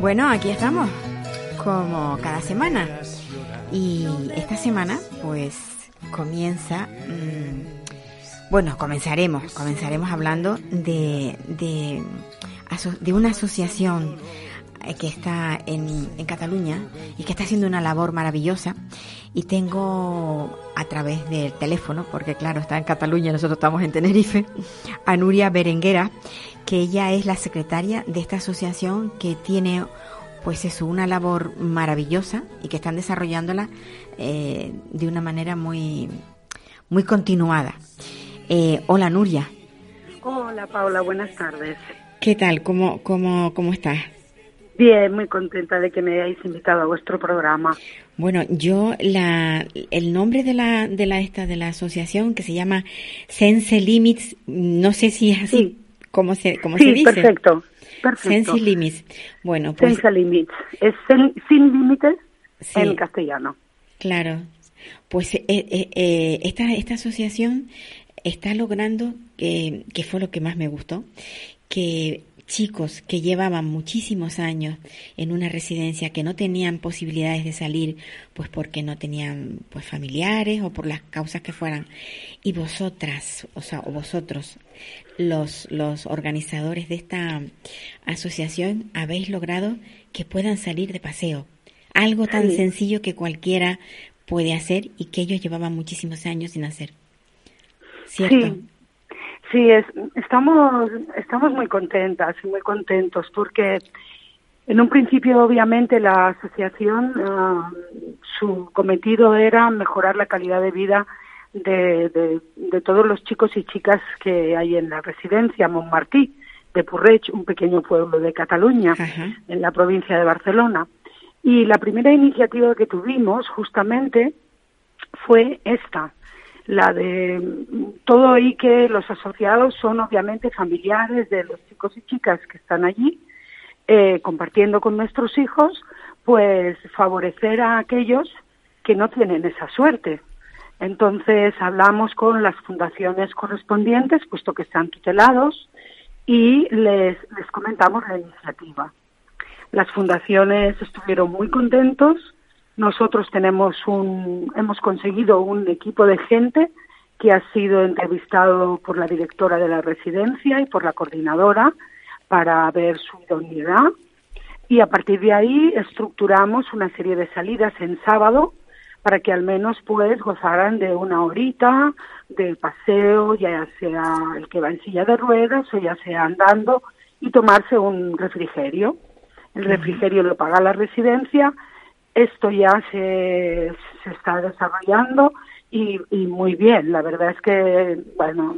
Bueno, aquí estamos, como cada semana. Y esta semana, pues, comienza... mm, bueno, comenzaremos, comenzaremos hablando de, de, de una asociación eh, que está en, en Cataluña y que está haciendo una labor maravillosa. Y tengo a través del teléfono, porque claro, está en Cataluña, nosotros estamos en Tenerife, a Nuria Berenguera, que ella es la secretaria de esta asociación que tiene pues eso, una labor maravillosa y que están desarrollándola eh, de una manera muy, muy continuada. Eh, hola Nuria, Hola Paula, buenas tardes. ¿qué tal? ¿Cómo, cómo, cómo estás? Bien, muy contenta de que me hayáis invitado a vuestro programa. Bueno, yo la el nombre de la de la esta de la asociación que se llama Sense Limits, no sé si es así Sí. como se como se Sí, dice. perfecto, perfecto. Sense Limits. Bueno, pues Sense Limits. Es sen- sin límites Sí. en castellano. Claro, pues eh, eh, eh, esta, esta asociación está logrando, que, que fue lo que más me gustó, que chicos que llevaban muchísimos años en una residencia que no tenían posibilidades de salir pues porque no tenían pues familiares o por las causas que fueran y vosotras o sea o vosotros los los organizadores de esta asociación habéis logrado que puedan salir de paseo algo tan Sí. sencillo que cualquiera puede hacer y que ellos llevaban muchísimos años sin hacer. ¿Cierto? Sí, sí es, estamos, estamos muy contentas y muy contentos porque en un principio obviamente la asociación, ah, su cometido era mejorar la calidad de vida de, de, de todos los chicos y chicas que hay en la residencia Montmartí de Purrech, un pequeño pueblo de Cataluña, Ajá. en la provincia de Barcelona. Y la primera iniciativa que tuvimos justamente fue esta, la de todo y que los asociados son obviamente familiares de los chicos y chicas que están allí, eh, compartiendo con nuestros hijos, pues favorecer a aquellos que no tienen esa suerte. Entonces hablamos con las fundaciones correspondientes, puesto que están tutelados, y les, les comentamos la iniciativa. Las fundaciones estuvieron muy contentos. Nosotros tenemos un, hemos conseguido un equipo de gente que ha sido entrevistado por la directora de la residencia y por la coordinadora para ver su idoneidad. Y a partir de ahí estructuramos una serie de salidas en sábado para que al menos pues gozaran de una horita de paseo, ya sea el que va en silla de ruedas o ya sea andando y tomarse un refrigerio. El refrigerio lo paga la residencia. Esto ya se, se está desarrollando y, y muy bien. La verdad es que, bueno,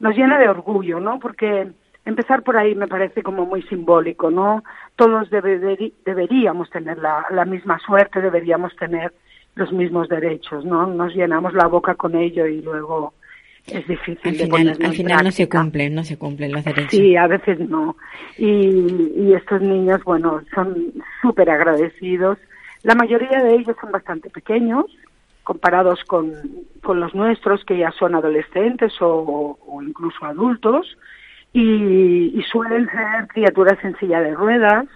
nos llena de orgullo, ¿no? Porque empezar por ahí me parece como muy simbólico, ¿no? Todos debe- deberíamos tener la, la misma suerte, deberíamos tener los mismos derechos, ¿no? Nos llenamos la boca con ello y luego es difícil Al final, al final no se cumplen, no se cumplen los derechos. Sí, a veces no. Y, y estos niños, bueno, son súper agradecidos. La mayoría de ellos son bastante pequeños comparados con, con los nuestros, que ya son adolescentes o, o incluso adultos, y, y suelen ser criaturas en silla de ruedas,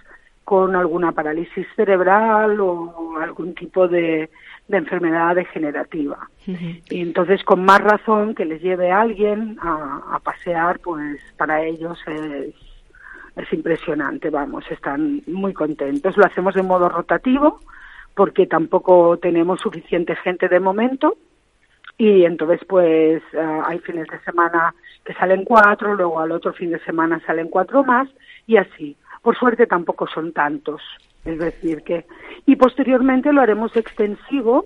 con alguna parálisis cerebral o algún tipo de, de enfermedad degenerativa. Y entonces, con más razón que les lleve a alguien a, a pasear, pues para ellos es, es impresionante, vamos, están muy contentos. Lo hacemos de modo rotativo porque tampoco tenemos suficiente gente de momento. Y entonces pues ah, hay fines de semana que salen cuatro, luego al otro fin de semana salen cuatro más y así. Por suerte tampoco son tantos, es decir que y posteriormente lo haremos extensivo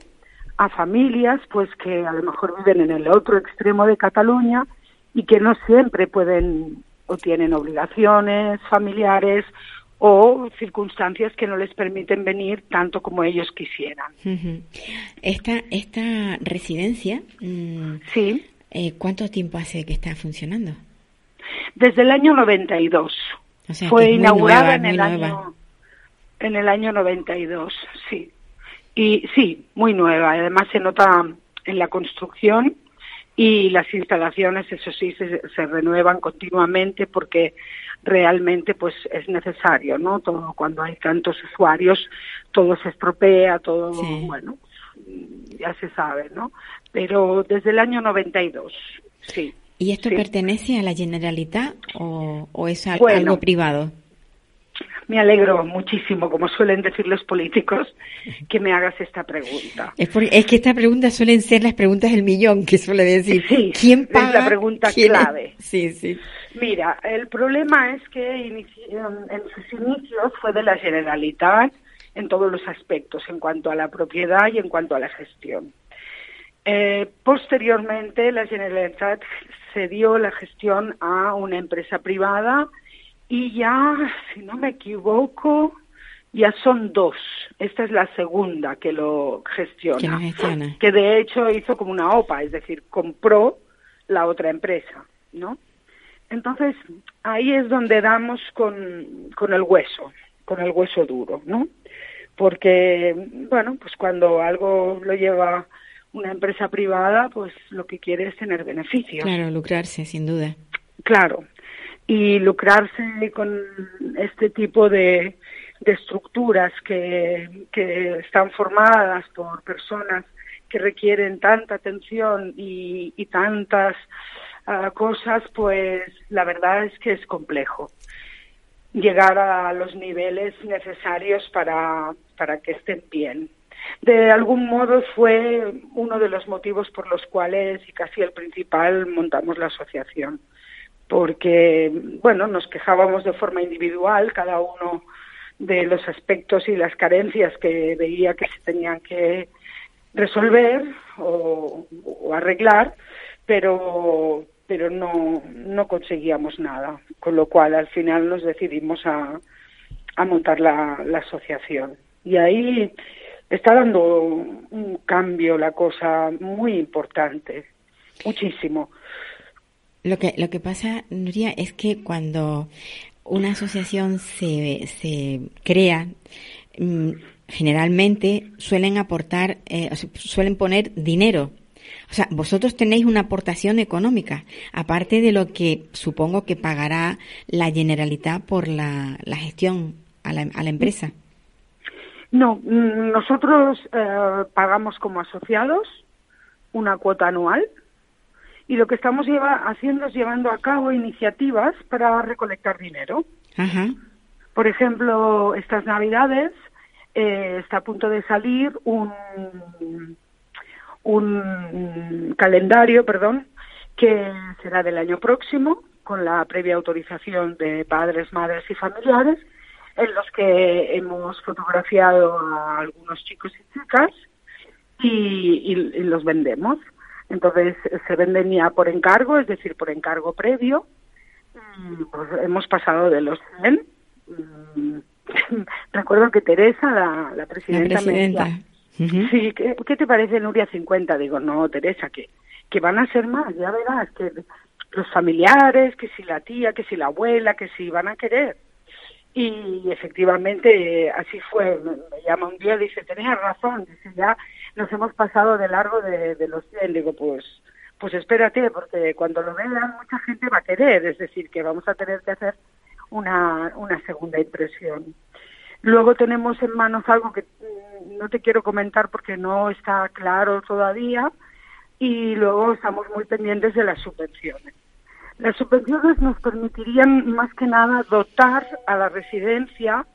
a familias pues que a lo mejor viven en el otro extremo de Cataluña y que no siempre pueden o tienen obligaciones familiares o circunstancias que no les permiten venir tanto como ellos quisieran. Esta, esta residencia, mm, sí. Eh, ¿cuánto tiempo hace que está funcionando? Desde el año 92. O sea, Fue inaugurada en el año en el año 92, sí. Y sí, muy nueva. Además se nota en la construcción y las instalaciones, eso sí, se, se renuevan continuamente porque realmente pues es necesario, ¿no? Todo cuando hay tantos usuarios, todo se estropea, todo, bueno, ya se sabe, ¿no? Pero desde el año 92, sí. ¿Y esto pertenece a la Generalitat o, o es algo privado? Me alegro muchísimo, como suelen decir los políticos, que me hagas esta pregunta. Es, es que estas preguntas suelen ser las preguntas del millón, que suele decir. ¿Quién paga? Es la pregunta clave. Sí, sí. Mira, el problema es que en sus inicios fue de la Generalitat en todos los aspectos, en cuanto a la propiedad y en cuanto a la gestión. Eh, posteriormente, la Generalitat cedió la gestión a una empresa privada y ya, si no me equivoco, ya son dos. Esta es la segunda que lo gestiona. Que de hecho hizo como una OPA, es decir, compró la otra empresa, ¿no? Entonces, ahí es donde damos con, con el hueso, con el hueso duro, ¿no? Porque, bueno, pues cuando algo lo lleva una empresa privada, pues lo que quiere es tener beneficios. Claro, lucrarse, sin duda. Claro y lucrarse con este tipo de, estructuras que, que, están formadas por personas que requieren tanta atención y, tantas uh, cosas, pues la verdad es que es complejo llegar a los niveles necesarios para, para que estén bien. De algún modo fue uno de los motivos por los cuales, y casi el principal, montamos la asociación porque, bueno, nos quejábamos de forma individual, cada uno de los aspectos y las carencias que veía que se tenían que resolver o, arreglar, pero, pero no, no conseguíamos nada, con lo cual al final nos decidimos a, a montar la, la asociación. Y ahí está dando un cambio la cosa muy importante, muchísimo. Lo que, lo que pasa, Nuria, es que cuando una asociación se, se crea, mm, generalmente suelen aportar, eh, suelen poner dinero. O sea, vosotros tenéis una aportación económica, aparte de lo que supongo que pagará la Generalitat por la, la gestión a la, a la empresa. No, mm, nosotros eh, pagamos como asociados una cuota anual y lo que estamos lleva, haciendo es llevando a cabo iniciativas para recolectar dinero. Por ejemplo, estas Navidades eh, está a punto de salir un, un calendario, perdón, que será del año próximo, con la previa autorización de padres, madres y familiares, en los que hemos fotografiado a algunos chicos y chicas y los vendemos. Entonces se venden ya por encargo, es decir, por encargo previo. Pues, hemos pasado de los 100. Mm, recuerdo que Teresa, la, la presidenta, Me decía, sí, ¿qué, ¿qué, te parece Nuria 50? Digo, no, Teresa, que, que van a ser más, ya verás, que los familiares, que si la tía, que si la abuela, que si van a querer. Y efectivamente así fue. Me, llama un día y dice, tenías razón, dice, ya nos hemos pasado de largo de, de los 100. Digo, pues, pues espérate, porque cuando lo vean mucha gente va a querer, es decir, que vamos a tener que hacer una, una segunda impresión. Luego tenemos en manos algo que mm, no te quiero comentar porque no está claro todavía y luego estamos muy pendientes de las subvenciones. Las subvenciones nos permitirían más que nada dotar a la residencia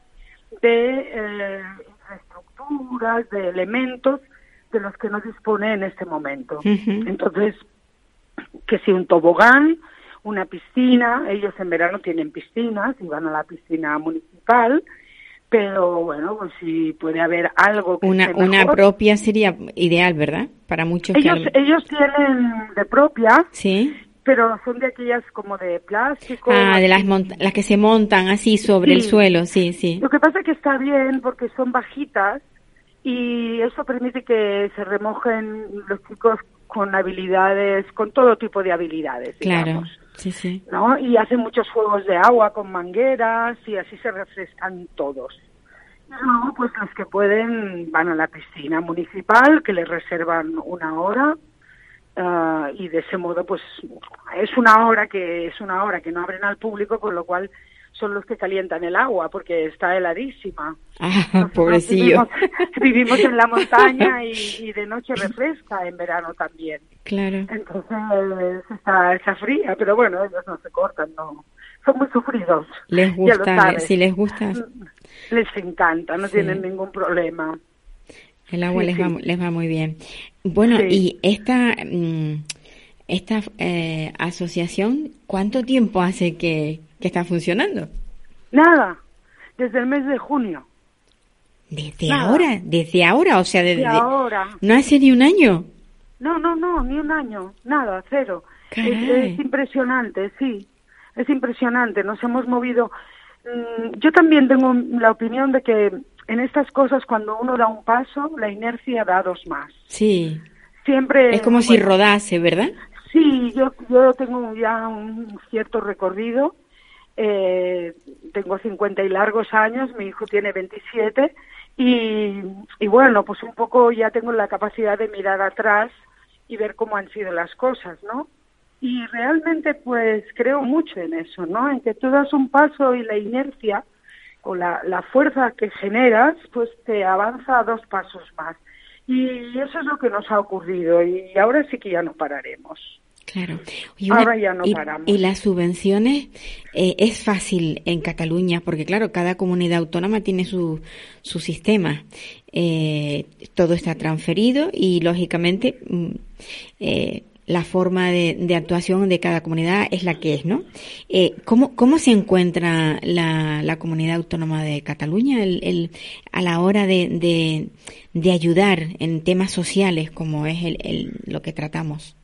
de eh, infraestructuras, de elementos de los que no dispone en este momento. Entonces, que si un tobogán, una piscina, ellos en verano tienen piscinas y van a la piscina municipal, pero bueno, pues si puede haber algo que una, una propia sería ideal, ¿verdad? Para muchos ellos, ellos tienen de propia, sí pero son de aquellas como de plástico. Ah, de las, las que se montan así sobre el suelo, sí, sí. Lo que pasa es que está bien porque son bajitas y eso permite que se remojen los chicos con habilidades, con todo tipo de habilidades. Claro, sí, sí. ¿no? Y hacen muchos juegos de agua con mangueras y así se refrescan todos. Y luego, pues los que pueden van a la piscina municipal, que les reservan una hora Ah, y de ese modo pues es una hora que es una hora que no abren al público con lo cual son los que calientan el agua porque está heladísima. Ah, pobrecillo. vivimos, en la montaña y, de noche refresca en verano también. Claro. Entonces está, está fría pero bueno ellos no se cortan no. Son muy sufridos. Les gusta si les gusta. Les encanta no tienen ningún problema. El agua les, Va, les va muy bien. Bueno, y esta, mm, esta eh, asociación, ¿cuánto tiempo hace que, está funcionando? Nada, desde el mes de junio. ¿Desde ahora? ¿Desde ahora? O sea, desde, ahora. ¿No hace ni un año? No, no, no, ni un año, nada, cero. Es, impresionante, sí, es impresionante. Nos hemos movido. Mm, yo también tengo la opinión de que en estas cosas cuando uno da un paso, la inercia da dos más. Sí. Siempre. Es como si rodase, ¿verdad? Sí, yo, yo tengo ya un cierto recorrido. Eh, tengo 50 y largos años, mi hijo tiene 27 y, bueno, pues un poco ya tengo la capacidad de mirar atrás y ver cómo han sido las cosas, ¿no? Y realmente pues creo mucho en eso, ¿no? En que tú das un paso y la inercia o la, la fuerza que generas, pues te avanza dos pasos más. Y eso es lo que nos ha ocurrido y ahora sí que ya no pararemos. Claro. ahora ya no paramos. Y las subvenciones eh, es fácil en Cataluña porque, claro, cada comunidad autónoma tiene su, su sistema. Eh, todo está transferido y, lógicamente, mm, eh, la forma de, actuación de cada comunidad es la que es, ¿no? Eh, ¿cómo, ¿Cómo se encuentra la, la comunidad autónoma de Cataluña el, el, a la hora de, de, ayudar en temas sociales como es el, el, lo que tratamos?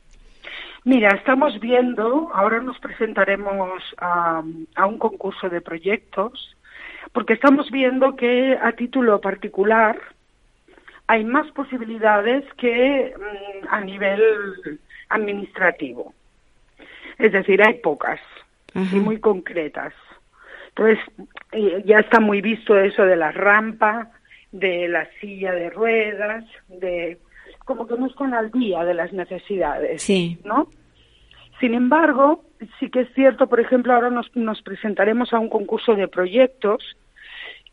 Mira, estamos viendo, ahora nos presentaremos a, a un concurso de proyectos, porque estamos viendo que a título particular hay más posibilidades que mm, a nivel administrativo. Es decir, hay pocas y muy concretas. Entonces, ya está muy visto eso de la rampa, de la silla de ruedas, de como que no están al día de las necesidades, sí. ¿no? Sin embargo, sí que es cierto, por ejemplo, ahora nos, nos presentaremos a un concurso de proyectos,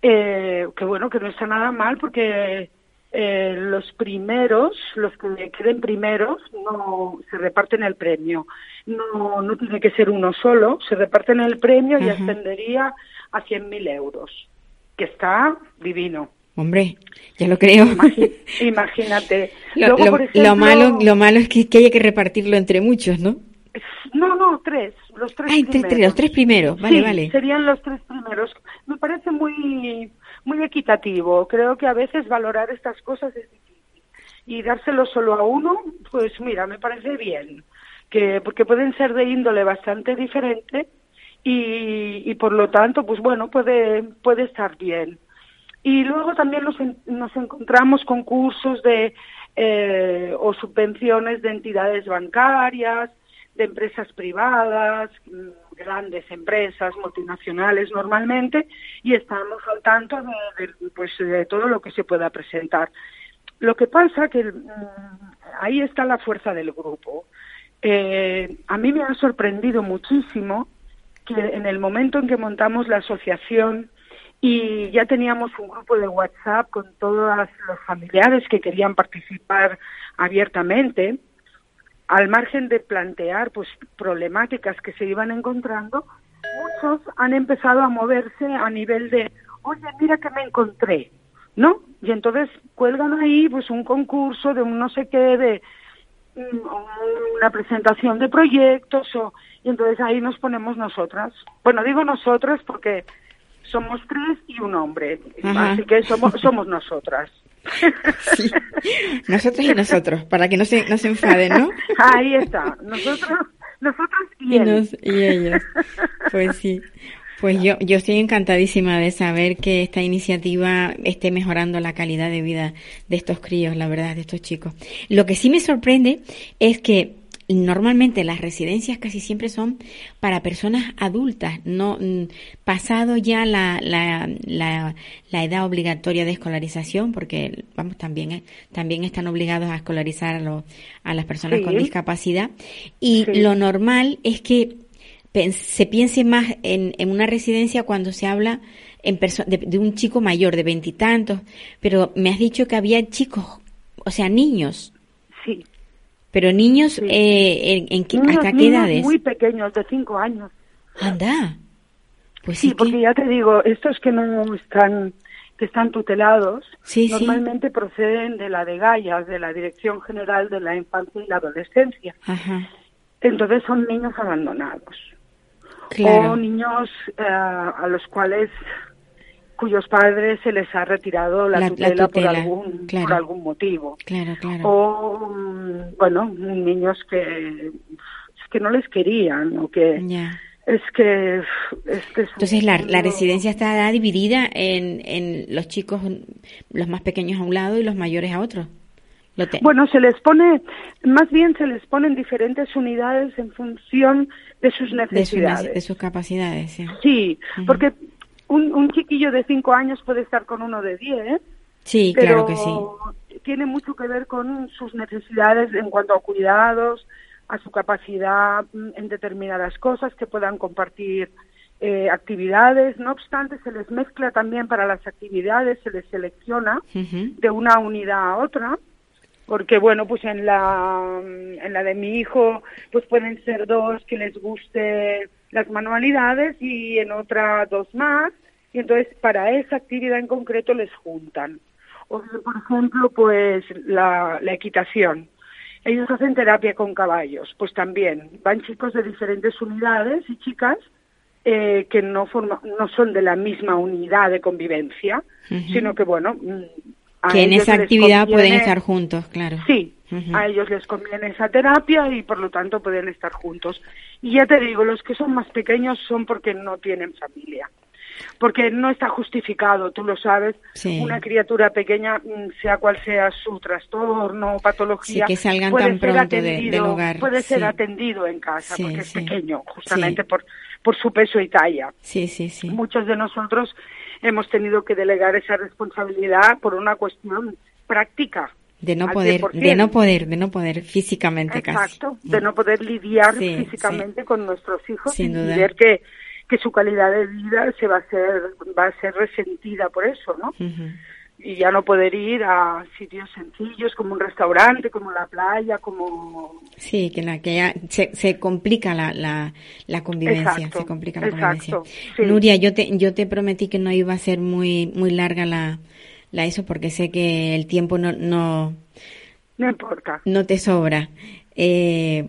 eh, que bueno, que no está nada mal porque eh, los primeros, los que queden primeros, no se reparten el premio. No, no tiene que ser uno solo, se reparten el premio y ascendería a 100.000 euros, que está divino. Hombre, ya lo creo. Imagínate. Lo, malo, lo malo es que, que haya que repartirlo entre muchos, ¿no? No, no, tres. Los tres ah, primeros. los tres primeros. Vale, vale. Serían los tres primeros. Me parece muy muy equitativo. Creo que a veces valorar estas cosas es difícil. Y dárselo solo a uno, pues mira, me parece bien. Que, porque pueden ser de índole bastante diferente y, y por lo tanto, pues bueno, puede, puede estar bien. Y luego también nos, nos encontramos con cursos de, eh, o subvenciones de entidades bancarias, de empresas privadas, mm, grandes empresas multinacionales normalmente, y estamos al tanto de, pues, de todo lo que se pueda presentar. Lo que pasa que mm, ahí está la fuerza del grupo. Eh, a mí me ha sorprendido muchísimo que en el momento en que montamos la asociación y ya teníamos un grupo de WhatsApp con todos los familiares que querían participar abiertamente, al margen de plantear pues problemáticas que se iban encontrando, muchos han empezado a moverse a nivel de, oye, mira que me encontré, ¿no? Y entonces cuelgan ahí pues un concurso de un no sé qué, de mm, una presentación de proyectos o y entonces ahí nos ponemos nosotras. Bueno, digo nosotras porque somos tres y un hombre, así que somos somos nosotras. Sí. Nosotros y nosotros, para que no se, no se enfaden, ¿no? Ahí está, nosotros, nosotros y, y, nos, y ellos. Pues sí. Pues yo, yo estoy encantadísima de saber que esta iniciativa esté mejorando la calidad de vida de estos críos, la verdad, de estos chicos. Lo que sí me sorprende es que normalmente las residencias casi siempre son para personas adultas, no mm, pasado ya la, la, la, edad obligatoria de escolarización, porque vamos también eh, también están obligados a escolarizar a, a las personas con discapacidad y lo normal es que se piense más en, en una residencia cuando se habla en de, de un chico mayor de veintitantos, pero me has dicho que había chicos, o sea, niños. Pero niños, eh, ¿en, en ¿hasta qué edades? Muy pequeños, de cinco años. Anda. Pues sí, porque ya te digo, estos que no están que están tutelados, normalmente proceden de la de Gaya, de la Dirección General de la Infancia y la Adolescencia. Ajá. Entonces son niños abandonados. O niños eh, a los cuales cuyos padres se les ha retirado la, tutela, por algún por algún motivo claro, claro. o mm, bueno niños que que no les querían o que es que entonces la, la residencia está dividida en, en los chicos los más pequeños a un lado y los mayores a otro bueno, se les pone, más bien se les ponen diferentes unidades en función de sus necesidades. De, sus capacidades, sí. Sí, porque un, un chiquillo de cinco años puede estar con uno de diez. Sí, claro que sí. Tiene mucho que ver con sus necesidades en cuanto a cuidados, a su capacidad mm, en determinadas cosas que puedan compartir eh, actividades. No obstante, se les mezcla también para las actividades, se les selecciona de una unidad a otra porque bueno pues en la en la de mi hijo pues pueden ser dos que les guste las manualidades y en otra dos más. Y entonces para esa actividad en concreto les juntan. O por ejemplo pues la, la equitación. Ellos hacen terapia con caballos pues también. Van chicos de diferentes unidades y chicas eh, que no forma, no son de la misma unidad de convivencia sino que bueno que en esa actividad pueden estar juntos, claro. Sí, a ellos les conviene esa terapia y por lo tanto pueden estar juntos. Y ya te digo, los que son más pequeños son porque no tienen familia. Porque no está justificado, tú lo sabes, una criatura pequeña, mm, sea cual sea su trastorno o patología, que salgan puede tan ser pronto atendido, puede ser atendido en casa porque es pequeño, justamente por, por su peso y talla. Sí, sí, sí. Muchos de nosotros hemos tenido que delegar esa responsabilidad por una cuestión práctica. De no poder, de no poder, de no poder físicamente Exacto, de no poder lidiar físicamente con nuestros hijos y ver que, que su calidad de vida se va a ser, va a ser resentida por eso, ¿no? Y ya no poder ir a sitios sencillos como un restaurante, como la playa, como... Sí, que, la, que ya se, se complica la, la, la convivencia, se complica la convivencia. Nuria, yo te, yo te prometí que no iba a ser muy, muy larga la, la eso porque sé que el tiempo no... No, no importa. No te sobra. Eh,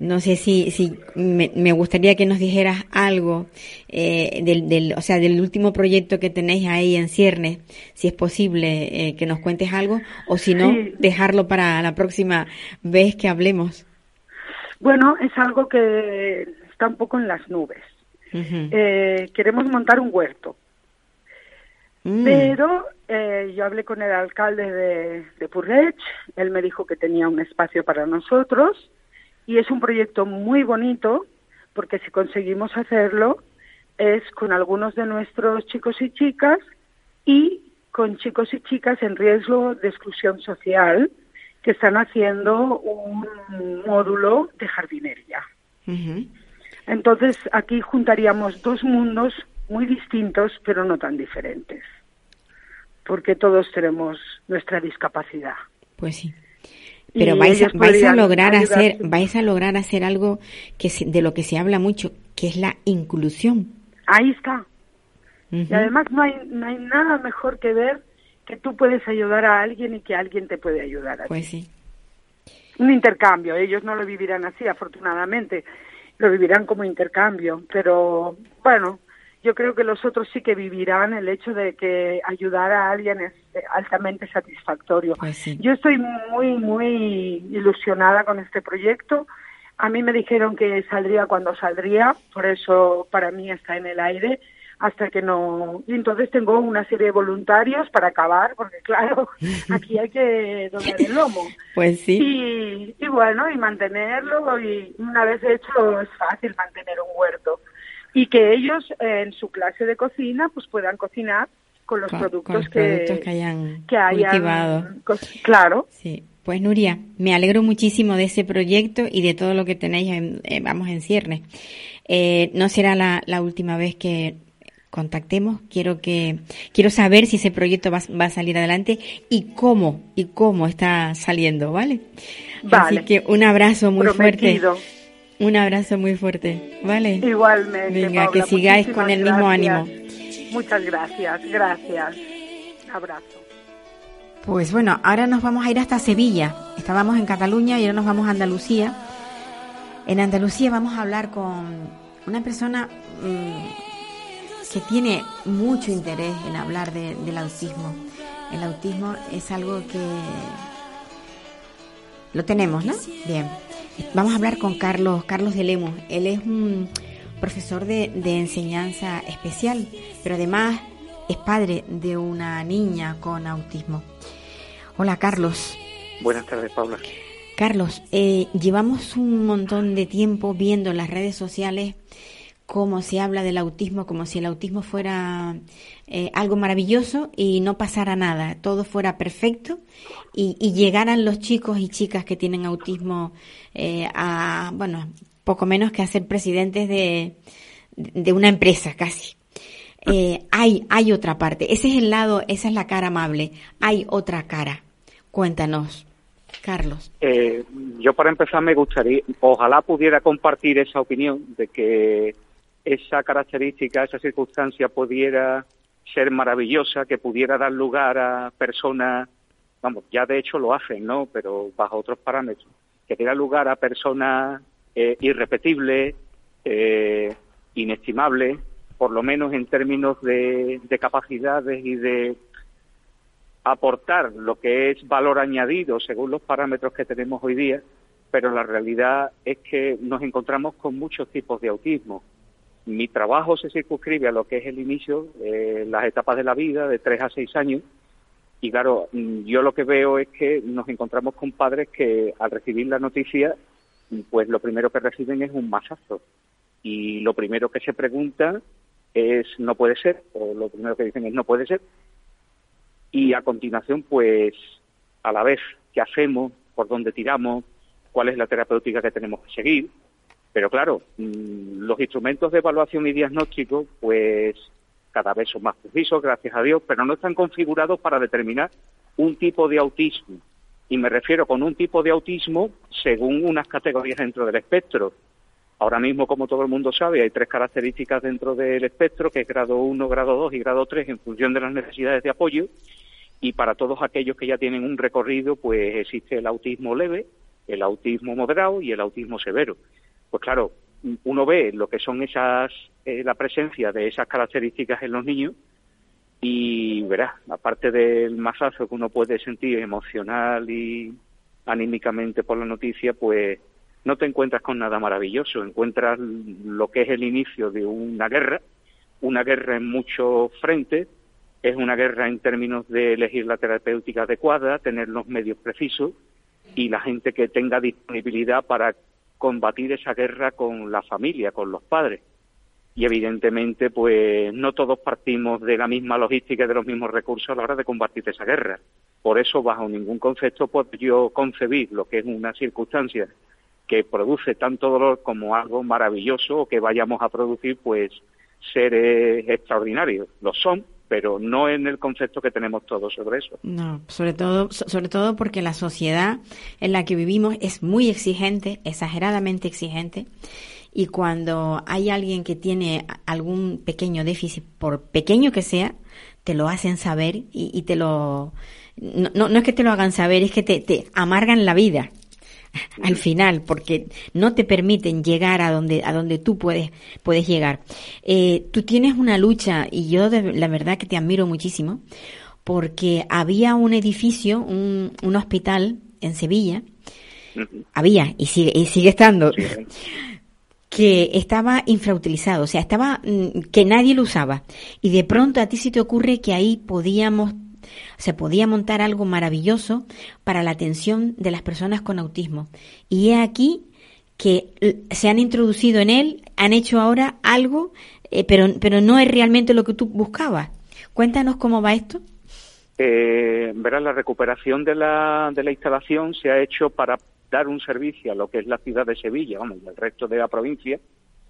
no sé si, si me, me, gustaría que nos dijeras algo eh, del, del, o sea, del último proyecto que tenéis ahí en Ciernes, si es posible eh, que nos cuentes algo, o si no, dejarlo para la próxima vez que hablemos. Bueno, es algo que está un poco en las nubes. eh, queremos montar un huerto. Mm. Pero eh, yo hablé con el alcalde de, de Purrech, él me dijo que tenía un espacio para nosotros y es un proyecto muy bonito porque si conseguimos hacerlo es con algunos de nuestros chicos y chicas y con chicos y chicas en riesgo de exclusión social que están haciendo un módulo de jardinería. Entonces aquí juntaríamos dos mundos muy distintos pero no tan diferentes porque todos tenemos nuestra discapacidad. Pues sí. Pero vais, a, vais a lograr hacer, vais a lograr hacer algo que de lo que se habla mucho, que es la inclusión. Ahí está. Y además no hay, no hay nada mejor que ver que tú puedes ayudar a alguien y que alguien te puede ayudar a Pues sí. un intercambio. Ellos no lo vivirán así, afortunadamente, lo vivirán como intercambio, pero bueno, yo creo que los otros sí que vivirán el hecho de que ayudar a alguien es altamente satisfactorio. Pues yo estoy muy, muy ilusionada con este proyecto. A mí me dijeron que saldría cuando saldría, por eso para mí está en el aire hasta que no... Y entonces tengo una serie de voluntarios para acabar, porque claro, aquí hay que doblar el lomo. Pues sí. Y, y bueno, y mantenerlo, y una vez hecho es fácil mantener un huerto. Y que ellos eh, en su clase de cocina pues puedan cocinar con los, productos, con los que, productos que hayan que hayan cultivado. Claro. Sí. Pues Nuria, me alegro muchísimo de ese proyecto y de todo lo que tenéis, en, eh, vamos, en ciernes. Eh, no será la, la última vez que contactemos. Quiero que quiero saber si ese proyecto va, va a salir adelante y cómo y cómo está saliendo, ¿vale? Vale. Así que un abrazo muy Prometido. fuerte. Un abrazo muy fuerte, ¿vale? Igualmente. Venga, Paula, que sigáis con el mismo gracias. ánimo. Muchas gracias, gracias. Abrazo. Pues bueno, ahora nos vamos a ir hasta Sevilla. Estábamos en Cataluña y ahora nos vamos a Andalucía. En Andalucía vamos a hablar con una persona mm, que tiene mucho interés en hablar de- del autismo. El autismo es algo que lo tenemos, ¿no? Bien. Vamos a hablar con Carlos, Carlos de Lemos. Él es un profesor de, de enseñanza especial, pero además es padre de una niña con autismo. Hola, Carlos. Buenas tardes, Paula. Carlos, eh, llevamos un montón de tiempo viendo en las redes sociales cómo se habla del autismo, como si el autismo fuera eh, algo maravilloso y no pasara nada, todo fuera perfecto y, y llegaran los chicos y chicas que tienen autismo eh, a, bueno, poco menos que a ser presidentes de, de una empresa casi. Eh, hay, hay otra parte, ese es el lado, esa es la cara amable, hay otra cara. Cuéntanos, Carlos. Eh, yo para empezar me gustaría, ojalá pudiera compartir esa opinión de que esa característica, esa circunstancia pudiera ser maravillosa, que pudiera dar lugar a personas, vamos, ya de hecho lo hacen, ¿no? Pero bajo otros parámetros, que diera lugar a personas eh, irrepetibles, eh, inestimables, por lo menos en términos de, de capacidades y de aportar lo que es valor añadido según los parámetros que tenemos hoy día, pero la realidad es que nos encontramos con muchos tipos de autismo. Mi trabajo se circunscribe a lo que es el inicio, las etapas de la vida, de 3 a 6 años, y claro, mm, yo lo que veo es que nos encontramos con padres que al recibir la noticia, pues lo primero que reciben es un masazo. Y lo primero que se pregunta es no puede ser, o lo primero que dicen es no puede ser, y a continuación, pues, a la vez, ¿qué hacemos? ¿Por dónde tiramos? ¿Cuál es la terapéutica que tenemos que seguir? Pero claro, mm, los instrumentos de evaluación y diagnóstico, pues, cada vez son más precisos, gracias a Dios, pero no están configurados para determinar un tipo de autismo. Y me refiero con un tipo de autismo según unas categorías dentro del espectro. Ahora mismo, como todo el mundo sabe, hay tres características dentro del espectro, que es grado 1, grado 2 y grado 3, en función de las necesidades de apoyo. Y para todos aquellos que ya tienen un recorrido, pues existe el autismo leve, el autismo moderado y el autismo severo. Pues claro, uno ve lo que son esas, eh, la presencia de esas características en los niños y verá, aparte del masazo que uno puede sentir emocional y anímicamente por la noticia, pues no te encuentras con nada maravilloso, encuentras lo que es el inicio de una guerra, una guerra en muchos frentes, es una guerra en términos de elegir la terapéutica adecuada, tener los medios precisos y la gente que tenga disponibilidad para combatir esa guerra con la familia, con los padres. Y evidentemente, pues no todos partimos de la misma logística y de los mismos recursos a la hora de combatir esa guerra. Por eso, bajo ningún concepto, puedo yo concebir lo que es una circunstancia que produce tanto dolor como algo maravilloso o que vayamos a producir, pues, seres extraordinarios. Lo son, pero no en el concepto que tenemos todos sobre eso. No, sobre todo, so- sobre todo porque la sociedad en la que vivimos es muy exigente, exageradamente exigente, y cuando hay alguien que tiene algún pequeño déficit, por pequeño que sea, te lo hacen saber y, y te lo no, no, no es que te lo hagan saber, es que te, te amargan la vida. al final, porque no te permiten llegar a donde, a donde tú puedes, puedes llegar. Eh, tú tienes una lucha, y yo de, la verdad que te admiro muchísimo, porque había un edificio, un, un hospital en Sevilla, había y sigue, y sigue estando, que estaba infrautilizado, o sea, estaba mm, que nadie lo usaba. Y de pronto a ti se te ocurre que ahí podíamos se podía montar algo maravilloso para la atención de las personas con autismo. Y he aquí que se han introducido en él, han hecho ahora algo, eh, pero, pero no es realmente lo que tú buscabas. Cuéntanos cómo va esto. Eh, verás, la recuperación de la, de la instalación se ha hecho para dar un servicio a lo que es la ciudad de Sevilla, vamos, y al resto de la provincia,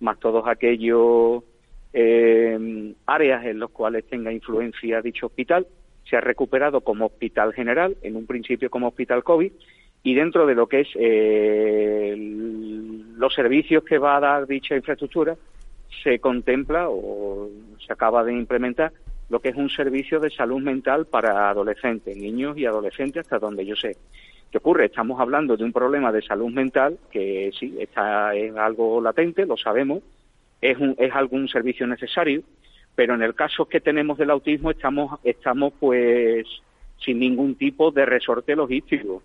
más todos aquellos eh, áreas en los cuales tenga influencia dicho hospital. Se ha recuperado como hospital general, en un principio como hospital COVID, y dentro de lo que es eh, los servicios que va a dar dicha infraestructura, se contempla o se acaba de implementar lo que es un servicio de salud mental para adolescentes, niños y adolescentes, hasta donde yo sé. ¿Qué ocurre? Estamos hablando de un problema de salud mental que sí, está, es algo latente, lo sabemos, es, un, es algún servicio necesario, pero en el caso que tenemos del autismo estamos, estamos pues sin ningún tipo de resorte logístico.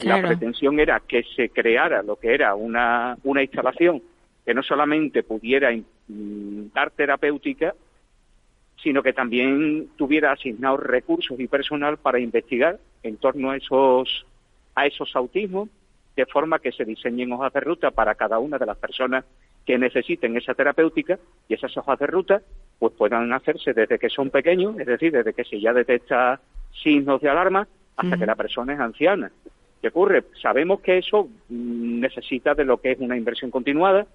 La pretensión era que se creara lo que era una, una instalación que no solamente pudiera dar terapéutica, sino que también tuviera asignados recursos y personal para investigar en torno a esos a esos autismos, de forma que se diseñen hojas de ruta para cada una de las personas que necesiten esa terapéutica y esas hojas de ruta pues puedan hacerse desde que son pequeños, es decir, desde que se ya detecta signos de alarma hasta que la persona es anciana. ¿Qué ocurre? Sabemos que eso mm, necesita de lo que es una inversión continuada,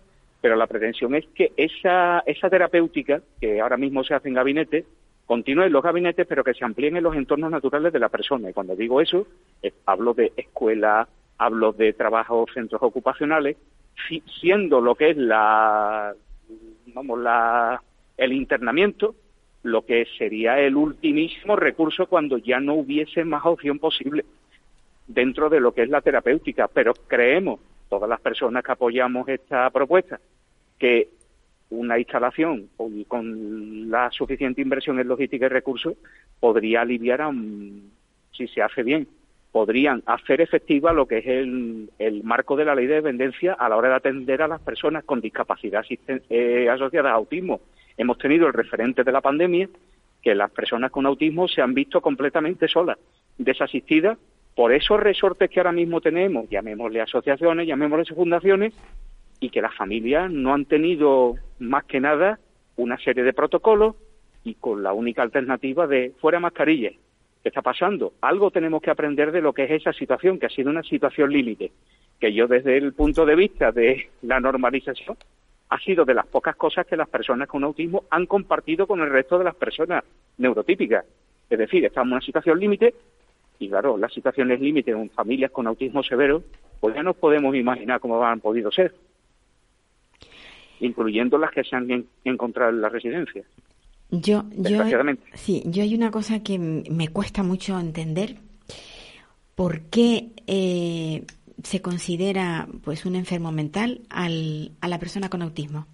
pero la pretensión es que esa, esa terapéutica, que ahora mismo se hace en gabinete, continúe en los gabinetes, pero que se amplíen en los entornos naturales de la persona. Y cuando digo eso, hablo de escuela, hablo de trabajos, centros ocupacionales, siendo lo que es la, vamos, la, el internamiento, lo que sería el ultimísimo recurso cuando ya no hubiese más opción posible dentro de lo que es la terapéutica. Pero creemos, todas las personas que apoyamos esta propuesta, que una instalación con la suficiente inversión en logística y recursos podría aliviar, a, si se hace bien, podrían hacer efectiva lo que es el, el, marco de la ley de dependencia a la hora de atender a las personas con discapacidad eh, asociada a autismo. Hemos tenido el referente de la pandemia, que las personas con autismo se han visto completamente solas, desasistidas por esos resortes que ahora mismo tenemos, llamémosle asociaciones, llamémosle fundaciones, y que las familias no han tenido más que nada una serie de protocolos y con la única alternativa de fuera mascarillas. ¿Qué está pasando? Algo tenemos que aprender de lo que es esa situación, que ha sido una situación límite, que yo desde el punto de vista de la normalización ha sido de las pocas cosas que las personas con autismo han compartido con el resto de las personas neurotípicas. Es decir, estamos en una situación límite y claro, las situaciones límite en familias con autismo severo, pues ya nos podemos imaginar cómo han podido ser incluyendo las que se han encontrado en la residencia. Yo, yo, sí, yo hay una cosa que me cuesta mucho entender. ¿Por qué eh, se considera pues un enfermo mental al, a la persona con autismo?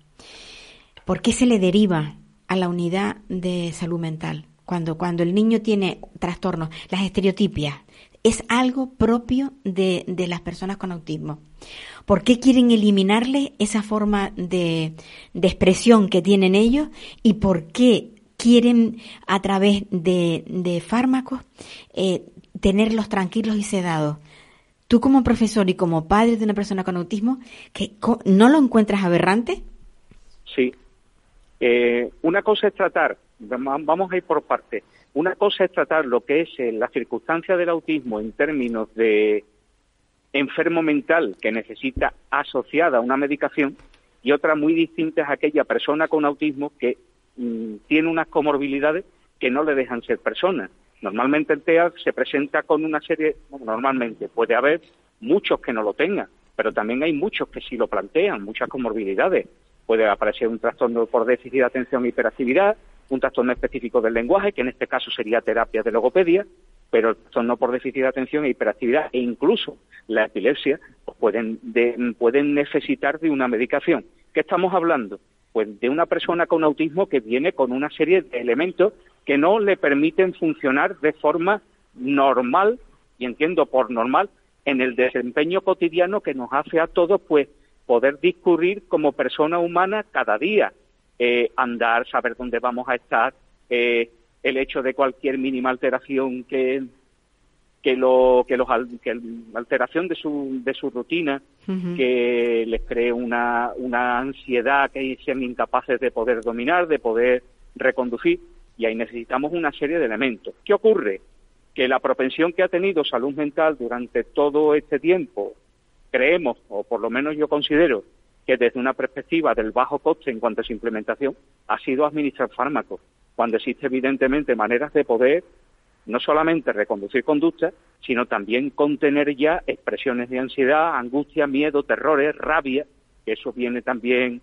¿Por qué se le deriva a la unidad de salud mental? Cuando, cuando el niño tiene trastornos, las estereotipias, es algo propio de, de las personas con autismo. ¿Por qué quieren eliminarle esa forma de, expresión que tienen ellos y por qué quieren a través de, fármacos eh, tenerlos tranquilos y sedados? Tú como profesor y como padre de una persona con autismo, que ¿no lo encuentras aberrante? Sí. Eh, una cosa es tratar, vamos a ir por partes. Una cosa es tratar lo que es eh, la circunstancia del autismo en términos de enfermo mental que necesita asociada una medicación y otra muy distinta es aquella persona con autismo que mm, tiene unas comorbilidades que no le dejan ser persona. Normalmente el TEA se presenta con una serie, normalmente puede haber muchos que no lo tengan, pero también hay muchos que sí lo plantean, muchas comorbilidades. Puede aparecer un trastorno por déficit de atención y hiperactividad, un trastorno específico del lenguaje, que en este caso sería terapia de logopedia, pero no por déficit de atención e hiperactividad e incluso la epilepsia pues pueden, pueden necesitar de una medicación. ¿Qué estamos hablando? Pues de una persona con autismo que viene con una serie de elementos que no le permiten funcionar de forma normal, y entiendo por normal, en el desempeño cotidiano que nos hace a todos pues poder discurrir como persona humana cada día, eh, andar, saber dónde vamos a estar, eh, el hecho de cualquier mínima alteración que que lo que los que la alteración de su de su rutina que les cree una una ansiedad que sean incapaces de poder dominar de poder reconducir y ahí necesitamos una serie de elementos. Qué ocurre que la propensión que ha tenido salud mental durante todo este tiempo creemos o por lo menos yo considero que desde una perspectiva del bajo coste en cuanto a su implementación ha sido administrar fármacos cuando existe evidentemente maneras de poder no solamente reconducir conductas, sino también contener ya expresiones de ansiedad, angustia, miedo, terrores, rabia, que eso viene también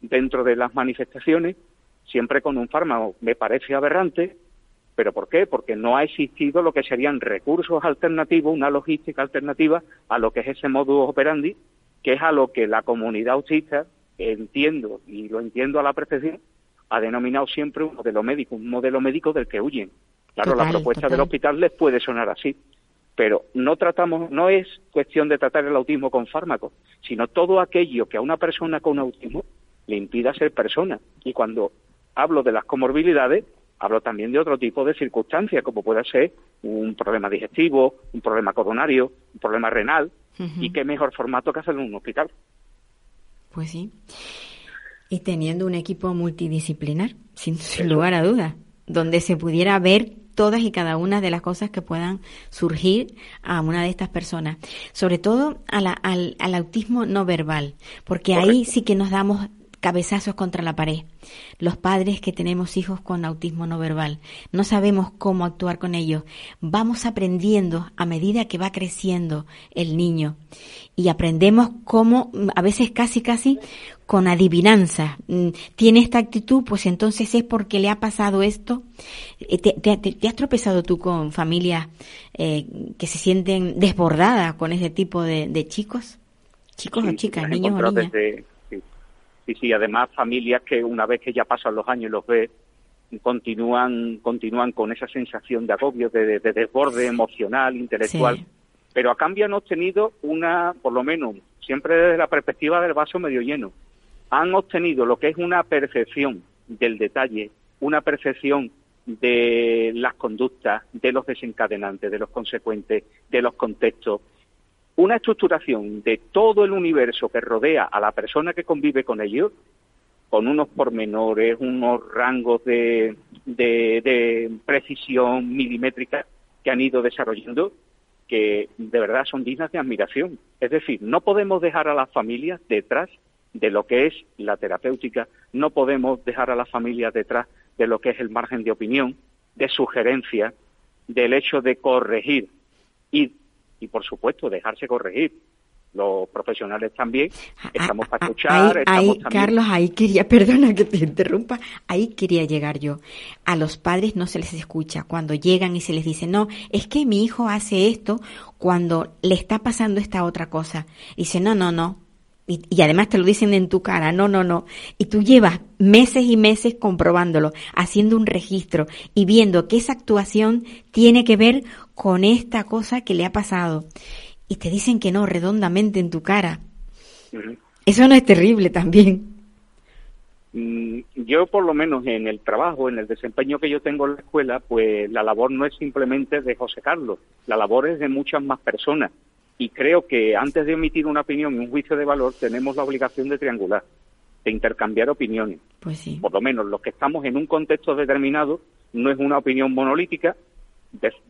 dentro de las manifestaciones, siempre con un fármaco. Me parece aberrante, pero ¿por qué? Porque no ha existido lo que serían recursos alternativos, una logística alternativa a lo que es ese modus operandi, que es a lo que la comunidad autista, entiendo y lo entiendo a la perfección, ha denominado siempre un modelo médico, un modelo médico del que huyen. Claro, la propuesta del hospital les puede sonar así, pero no tratamos, no es cuestión de tratar el autismo con fármacos, sino todo aquello que a una persona con autismo le impida ser persona. Y cuando hablo de las comorbilidades, hablo también de otro tipo de circunstancias, como puede ser un problema digestivo, un problema coronario, un problema renal, y qué mejor formato que hacerlo en un hospital. Pues sí. Y teniendo un equipo multidisciplinar, sin, lugar a dudas, donde se pudiera ver todas y cada una de las cosas que puedan surgir a una de estas personas, sobre todo al, al, autismo no verbal, porque ahí sí que nos damos cabezazos contra la pared. Los padres que tenemos hijos con autismo no verbal, no sabemos cómo actuar con ellos. Vamos aprendiendo a medida que va creciendo el niño y aprendemos cómo, a veces casi casi con adivinanza. Mm, tiene esta actitud, pues entonces es porque le ha pasado esto. Eh, ¿Te, has tropezado tú con familias eh, que se sienten desbordadas con ese tipo de, chicos? Chicos o chicas, niños o niñas. Sí, sí, además familias que una vez que ya pasan los años y los ves, continúan, continúan con esa sensación de agobio, de, desborde emocional, intelectual. Pero a cambio han obtenido una, por lo menos, siempre desde la perspectiva del vaso medio lleno, han obtenido lo que es una percepción del detalle, una percepción de las conductas, de los desencadenantes, de los consecuentes, de los contextos, una estructuración de todo el universo que rodea a la persona que convive con ellos, con unos pormenores, unos rangos de, de, precisión milimétrica que han ido desarrollando, que de verdad son dignas de admiración. Es decir, no podemos dejar a las familias detrás de lo que es la terapéutica, no podemos dejar a las familias detrás de lo que es el margen de opinión, de sugerencia, del hecho de corregir y y, por supuesto, dejarse corregir. Los profesionales también estamos para escuchar. Ahí, Carlos, ahí quería, perdona que te interrumpa, ahí quería llegar yo. A los padres no se les escucha cuando llegan y se les dice, no, es que mi hijo hace esto cuando le está pasando esta otra cosa. dice, no, no, no, y, además te lo dicen en tu cara, no, no, no. Y tú llevas meses y meses comprobándolo, haciendo un registro y viendo que esa actuación tiene que ver con esta cosa que le ha pasado. Y te dicen que no, redondamente en tu cara. Eso no es terrible también. Mm, yo, por lo menos en el trabajo, en el desempeño que yo tengo en la escuela, pues la labor no es simplemente de José Carlos, la labor es de muchas más personas y creo que antes de emitir una opinión y un juicio de valor tenemos la obligación de triangular, de intercambiar opiniones. Pues sí. Por lo menos los que estamos en un contexto determinado no es una opinión monolítica,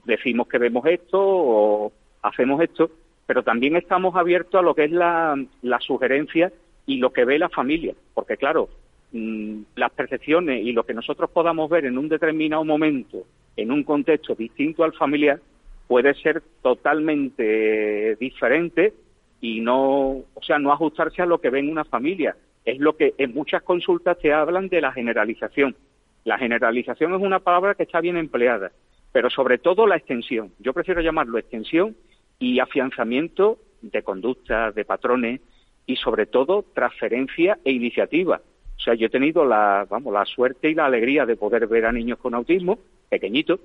decimos que vemos esto o hacemos esto, pero también estamos abiertos a lo que es la, la sugerencia y lo que ve la familia, porque claro, mm, las percepciones y lo que nosotros podamos ver en un determinado momento, en un contexto distinto al familiar, puede ser totalmente diferente y no, o sea, no ajustarse a lo que ve en una familia. Es lo que en muchas consultas te hablan de la generalización. La generalización es una palabra que está bien empleada, pero sobre todo la extensión. Yo prefiero llamarlo extensión y afianzamiento de conductas, de patrones y sobre todo transferencia e iniciativa. O sea, yo he tenido la, vamos, la suerte y la alegría de poder ver a niños con autismo, pequeñitos,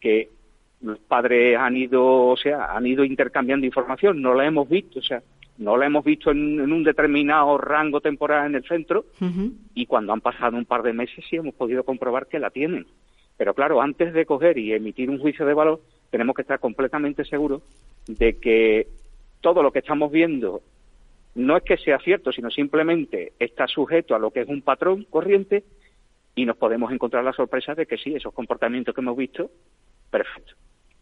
que los padres han ido, o sea, han ido intercambiando información, no la hemos visto, o sea, no la hemos visto en, un determinado rango temporal en el centro y cuando han pasado un par de meses sí hemos podido comprobar que la tienen. Pero claro, antes de coger y emitir un juicio de valor, tenemos que estar completamente seguros de que todo lo que estamos viendo no es que sea cierto, sino simplemente está sujeto a lo que es un patrón corriente y nos podemos encontrar la sorpresa de que sí, esos comportamientos que hemos visto, perfecto.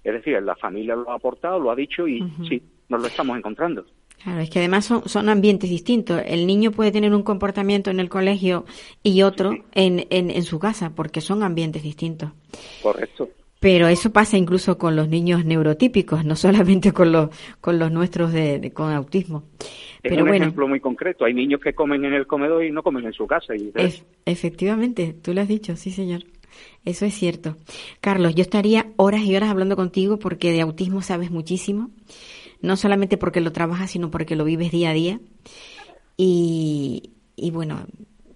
Es decir, la familia lo ha aportado, lo ha dicho y sí, nos lo estamos encontrando. Claro, es que además son, son, ambientes distintos. El niño puede tener un comportamiento en el colegio y otro en, en, en, su casa, porque son ambientes distintos. Correcto. Pero eso pasa incluso con los niños neurotípicos, no solamente con los, con los nuestros de, con autismo. Es Pero un bueno, ejemplo muy concreto. Hay niños que comen en el comedor y no comen en su casa. Y es, efectivamente, tú lo has dicho, sí, señor. Eso es cierto. Carlos, yo estaría horas y horas hablando contigo porque de autismo sabes muchísimo. No solamente porque lo trabajas, sino porque lo vives día a día. Y, y bueno,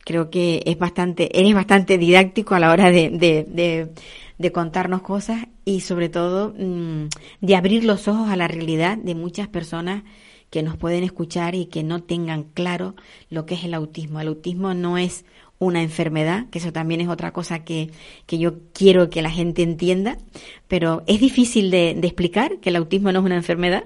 creo que es bastante, eres bastante didáctico a la hora de, de, de, contarnos cosas y sobre todo mmm, de abrir los ojos a la realidad de muchas personas que nos pueden escuchar y que no tengan claro lo que es el autismo. El autismo no es una enfermedad, que eso también es otra cosa que, que yo quiero que la gente entienda, pero es difícil de explicar que el autismo no es una enfermedad.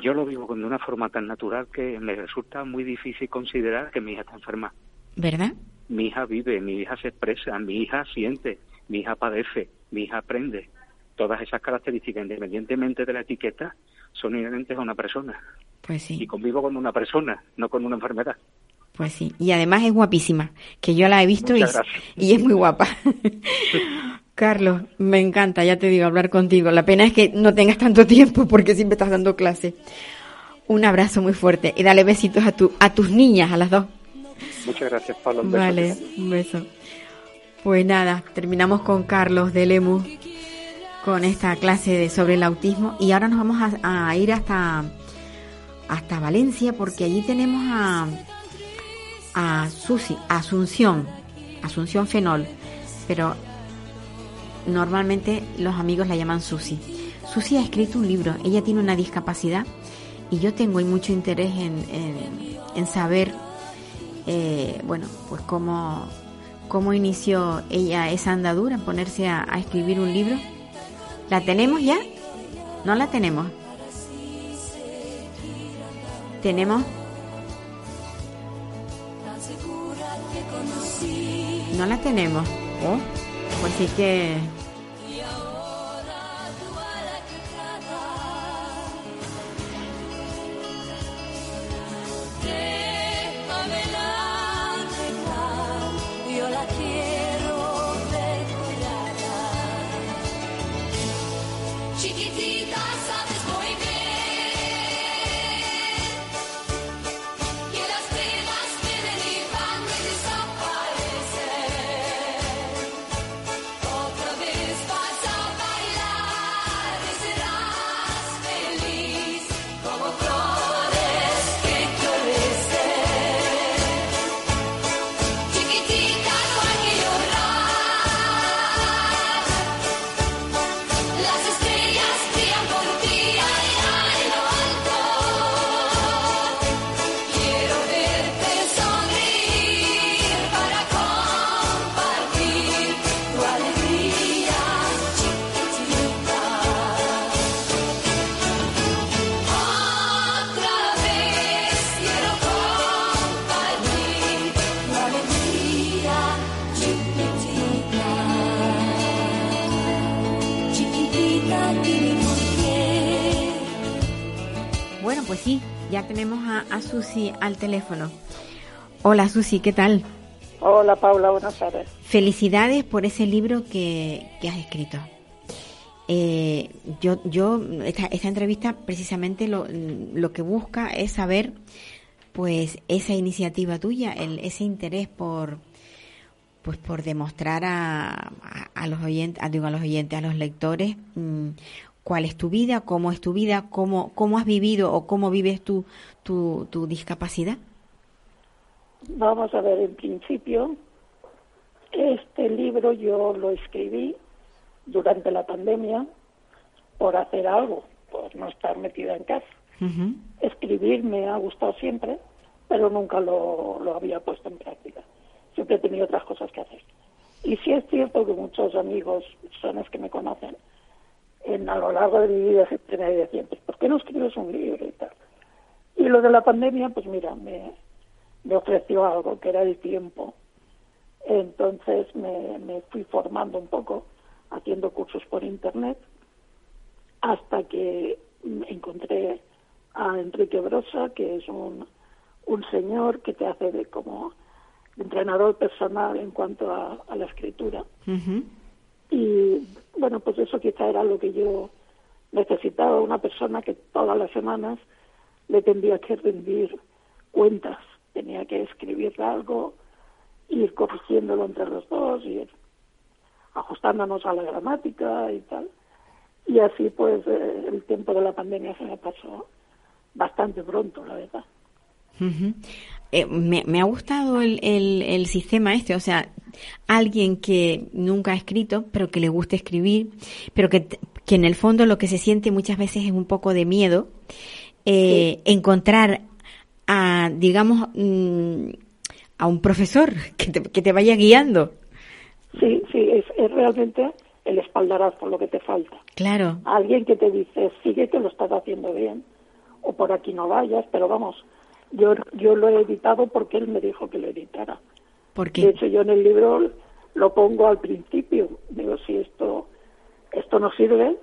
Yo lo vivo de una forma tan natural que me resulta muy difícil considerar que mi hija está enferma. ¿Verdad? Mi hija vive, mi hija se expresa, mi hija siente, mi hija padece, mi hija aprende. Todas esas características, independientemente de la etiqueta, son inherentes a una persona. Pues sí. Y convivo con una persona, no con una enfermedad. Pues sí, y además es guapísima, que yo la he visto y, y, es muy guapa. Carlos, me encanta, ya te digo, hablar contigo. La pena es que no tengas tanto tiempo porque siempre estás dando clase. Un abrazo muy fuerte y dale besitos a, tu, a tus niñas, a las dos. Muchas gracias, Pablo. Un beso vale, un beso. Pues nada, terminamos con Carlos de Lemus con esta clase de, sobre el autismo y ahora nos vamos a, a ir hasta, hasta Valencia porque allí tenemos a a Susi, Asunción, Asunción Fenol, pero normalmente los amigos la llaman Susi. Susi ha escrito un libro, ella tiene una discapacidad y yo tengo mucho interés en, en, saber, eh, bueno, pues cómo, cómo inició ella esa andadura, ponerse a, a escribir un libro. ¿La tenemos ya? ¿No la tenemos? Tenemos no la tenemos. ¿Oh? Pues sí que... ya tenemos a, a Susi al teléfono. Hola Susi, ¿qué tal? Hola Paula, buenas tardes. Felicidades por ese libro que, que has escrito. Eh, yo, yo esta, esta entrevista precisamente lo, lo que busca es saber, pues, esa iniciativa tuya, el, ese interés por, pues por demostrar a, a, a los oyentes, a, digo, a los oyentes, a los lectores, mm, cuál es tu vida, cómo es tu vida, cómo, cómo has vivido o cómo vives tu, tu, tu discapacidad. Vamos a ver, en principio, este libro yo lo escribí durante la pandemia por hacer algo, por no estar metida en casa. Escribir me ha gustado siempre, pero nunca lo, lo había puesto en práctica. Siempre he tenido otras cosas que hacer. Y sí es cierto que muchos amigos, personas que me conocen, en, a lo largo de mi vida siempre me decían, pues, ¿por qué no escribes un libro y tal? Y lo de la pandemia, pues mira, me, ofreció algo, que era el tiempo. Entonces me, me fui formando un poco, haciendo cursos por internet, hasta que encontré a Enrique Brosa, que es un, un señor que te hace de como entrenador personal en cuanto a, la escritura. Y bueno, pues eso quizá era lo que yo necesitaba, una persona que todas las semanas le tendría que rendir cuentas, tenía que escribir algo, ir corrigiéndolo entre los dos, ir ajustándonos a la gramática y tal. Y así pues eh, el tiempo de la pandemia se me pasó bastante pronto, la verdad. Eh, me, me ha gustado el, el, el sistema este, o sea, alguien que nunca ha escrito, pero que le gusta escribir, pero que, en el fondo lo que se siente muchas veces es un poco de miedo, eh, encontrar a, digamos, mm, a un profesor que te, que te vaya guiando. Sí, sí, es, es realmente el espaldarazo lo que te falta. Claro, alguien que te dice sigue que lo estás haciendo bien o por aquí no vayas pero vamos yo yo lo he editado porque él me dijo que lo editara. De porque, hecho yo en el libro lo pongo al principio. Digo si esto esto no sirve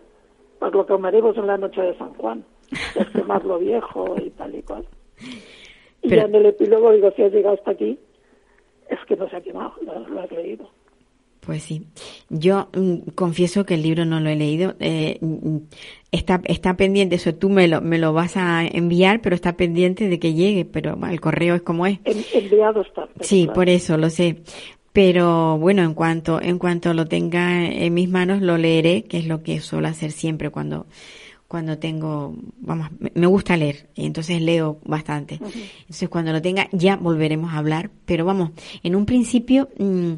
pues lo tomaremos en la noche de San Juan es quemar lo viejo y tal y cual. Y Pero- ya en el epílogo digo si has llegado hasta aquí es que no se ha quemado lo, lo has leído Pues sí. Yo mm, confieso que el libro no lo he leído. Eh, mm, está, está pendiente, eso tú me lo, me lo vas a enviar, pero está pendiente de que llegue, pero el correo es como es. En- enviado está Sí, claro. por eso lo sé. Pero bueno, en cuanto, en cuanto lo tenga en mis manos, lo leeré, que es lo que suelo hacer siempre cuando, cuando tengo, vamos, me- gusta leer, y entonces leo bastante. Entonces cuando lo tenga ya volveremos a hablar, pero vamos, en un principio, mm,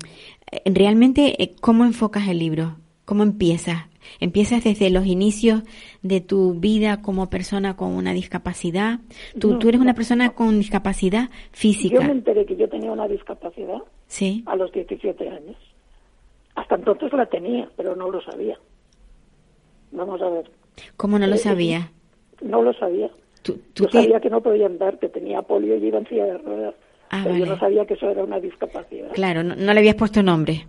realmente, eh, ¿cómo enfocas el libro? ¿Cómo empiezas? ¿Empiezas desde los inicios de tu vida como persona con una discapacidad? Tú, No, tú eres una persona con discapacidad física. yo me enteré que yo tenía una discapacidad Sí. a los 17 años. Hasta entonces la tenía, pero no lo sabía. Vamos a ver, ¿Cómo no lo Eh, sabías? no lo sabía. Tú, tú Yo sabía que no podía andar, que tenía polio y iba en silla de ruedas. Ah, pero yo no sabía que eso era una discapacidad. Claro, no, no le habías puesto nombre.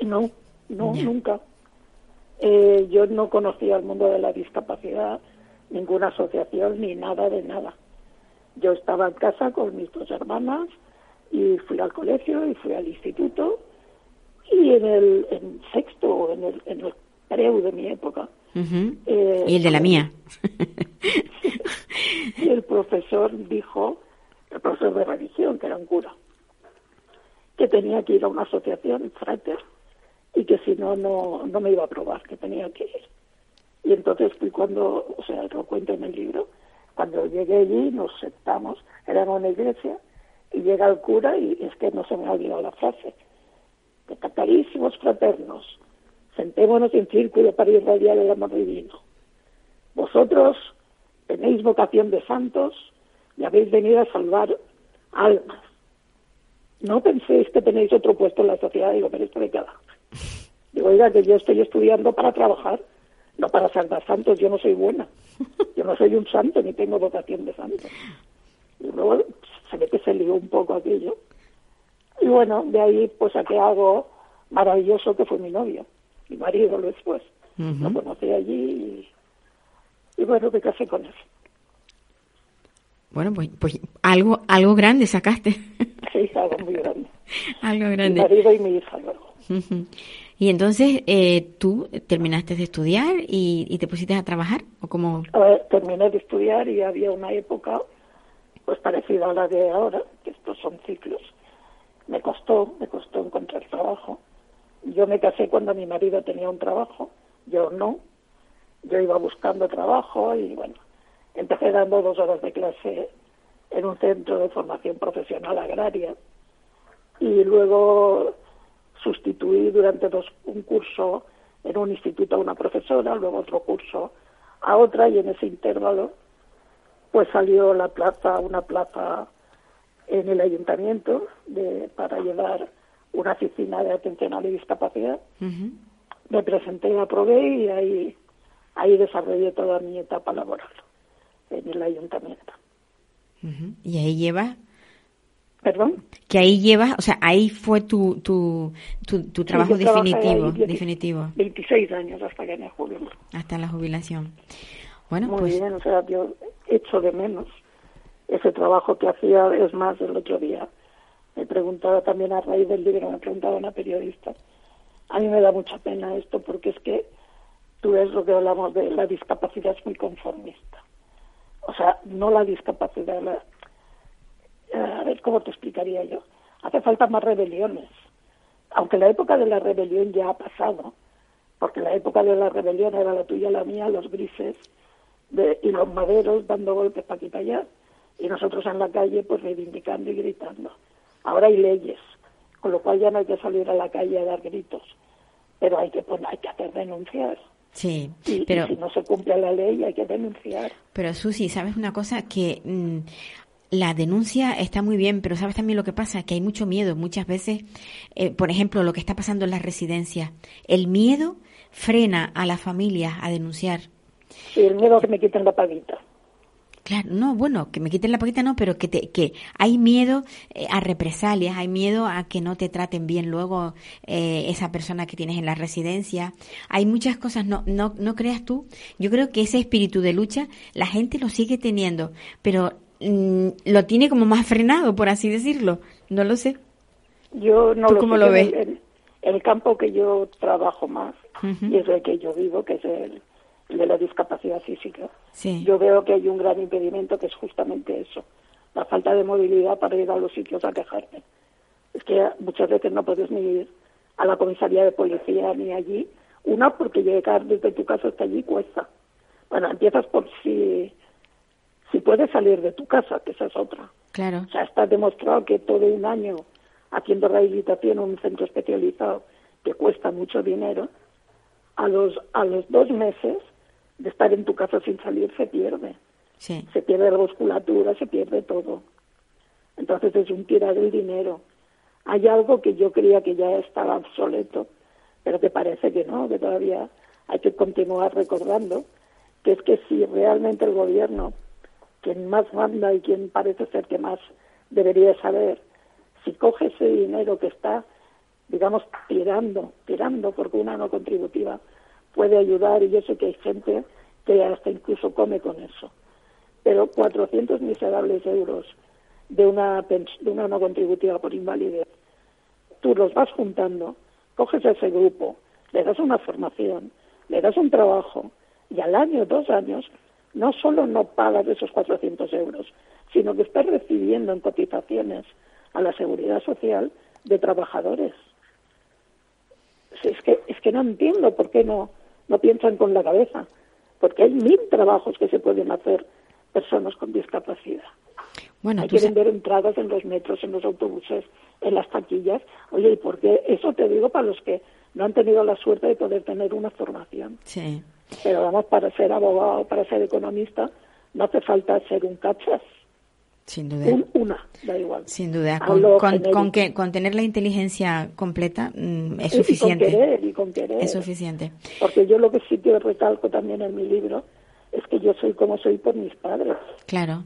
No, no, Ya. nunca. Eh, yo no conocía el mundo de la discapacidad, ninguna asociación ni nada de nada. Yo estaba en casa con mis dos hermanas y fui al colegio y fui al instituto y en el en sexto, en el, en el preu de mi época, Eh, y el de la mía. y el profesor dijo, el profesor de religión, que era un cura, que tenía que ir a una asociación, frater, y que si no, no, no me iba a aprobar, que tenía que ir. Y entonces fui cuando, o sea, lo cuento en el libro, cuando llegué allí nos sentamos, era en una iglesia, y llega el cura y es que no se me ha olvidado la frase, que carísimos fraternos, sentémonos en círculo para irradiar el amor divino. Vosotros tenéis vocación de santos y habéis venido a salvar almas. No penséis que tenéis otro puesto en la sociedad, digo, pero esto de qué? Digo, oiga, que yo estoy estudiando para trabajar, no para salvar santos, yo no soy buena. Yo no soy un santo ni tengo vocación de santo. Y luego se ve que se lió un poco aquello. Y bueno, de ahí pues saqué algo maravilloso que fue mi novio, mi marido después. Lo conocí allí y, y bueno, me casé con él. Bueno, pues, pues algo, algo grande sacaste. Sí, algo muy grande. algo Mi grande. marido y mi hija luego. Y entonces, eh, ¿tú terminaste de estudiar y, y te pusiste a trabajar? ¿O cómo? A ver, terminé de estudiar y había una época pues parecida a la de ahora, que estos son ciclos. Me costó, me costó encontrar trabajo. Yo me casé cuando mi marido tenía un trabajo, yo no. Yo iba buscando trabajo y bueno, empecé dando dos horas de clase en un centro de formación profesional agraria y luego sustituí durante dos, un curso en un instituto a una profesora, luego otro curso a otra y en ese intervalo pues salió la plaza, una plaza en el ayuntamiento de, para llevar una oficina de atención a la discapacidad. Me presenté, aprobé y ahí, ahí desarrollé toda mi etapa laboral en el ayuntamiento. Y ahí llevas, ¿Perdón? que ahí llevas, o sea, ahí fue tu, tu, tu, tu trabajo definitivo, ahí definitivo, 26 años hasta que me jubilé. hasta la jubilación. Bueno, Muy pues bien, o sea, yo echo de menos ese trabajo que hacía, es más, el otro día me preguntaba también a raíz del libro, me preguntaba una periodista, a mí me da mucha pena esto porque es que tú ves lo que hablamos de la discapacidad es muy conformista. O sea, no la discapacidad, la, a ver cómo te explicaría yo. Hace falta más rebeliones. Aunque la época de la rebelión ya ha pasado, porque la época de la rebelión era la tuya, la mía, los grises de, y los maderos dando golpes para aquí y para allá, y nosotros en la calle pues reivindicando y gritando. Ahora hay leyes, con lo cual ya no hay que salir a la calle a dar gritos, pero hay que poner, hay que hacer denuncias. sí, Y, y pero si no se cumple la ley hay que denunciar. Pero Susi, ¿sabes una cosa? Que mm, la denuncia está muy bien, pero ¿sabes también lo que pasa? Que hay mucho miedo. Muchas veces, eh, por ejemplo, lo que está pasando en las residencias, el miedo frena a las familias a denunciar. Y el miedo a que me quiten la paguita. Claro, no, bueno, que me quiten la paquita no, pero que te, que hay miedo eh, a represalias, hay miedo a que no te traten bien luego eh, esa persona que tienes en la residencia. Hay muchas cosas, no, no, no creas tú. Yo creo que ese espíritu de lucha la gente lo sigue teniendo, pero mm, lo tiene como más frenado, por así decirlo. No lo sé. Yo no ¿Tú lo cómo sé, lo ves? El, el campo que yo trabajo más y es el que yo vivo, que es el de la discapacidad física. Sí. Yo veo que hay un gran impedimento que es justamente eso, la falta de movilidad para ir a los sitios a quejarme. Es que muchas veces no puedes ni ir a la comisaría de policía ni allí. Una, porque llegar desde tu casa hasta allí cuesta. Bueno, empiezas por si, si puedes salir de tu casa, que esa es otra. Claro. O sea, está demostrado que todo un año haciendo rehabilitación en un centro especializado que cuesta mucho dinero, a los, a los dos meses de estar en tu casa sin salir se pierde. Sí. Se pierde la musculatura, se pierde todo. Entonces es un tirar el dinero. Hay algo que yo creía que ya estaba obsoleto, pero que parece que no, que todavía hay que continuar recordando, que es que si realmente el gobierno, quien más manda y quien parece ser que más debería saber, si coge ese dinero que está, digamos, tirando, tirando, porque una no contributiva puede ayudar, y yo sé que hay gente que hasta incluso come con eso, pero 400 miserables euros de una, de una no contributiva por invalidez, tú los vas juntando, coges a ese grupo, le das una formación, le das un trabajo, y al año, dos años, no solo no pagas esos 400 euros, sino que estás recibiendo en cotizaciones a la seguridad social de trabajadores. Es que, es que no entiendo por qué no, no piensan con la cabeza, porque hay mil trabajos que se pueden hacer personas con discapacidad. Bueno, Hay tú que vender entradas en los metros, en los autobuses, en las taquillas. Oye, ¿y por qué? Eso te digo para los que no han tenido la suerte de poder tener una formación. Sí. Pero vamos, para ser abogado, para ser economista, no hace falta ser un cachas. Sin duda. Un, una, da igual. Sin duda, con, con, que, con tener la inteligencia completa mm, es Y- suficiente. Y con querer, y con querer. Es suficiente. Porque yo lo que sí que recalco también en mi libro es que yo soy como soy por mis padres. Claro.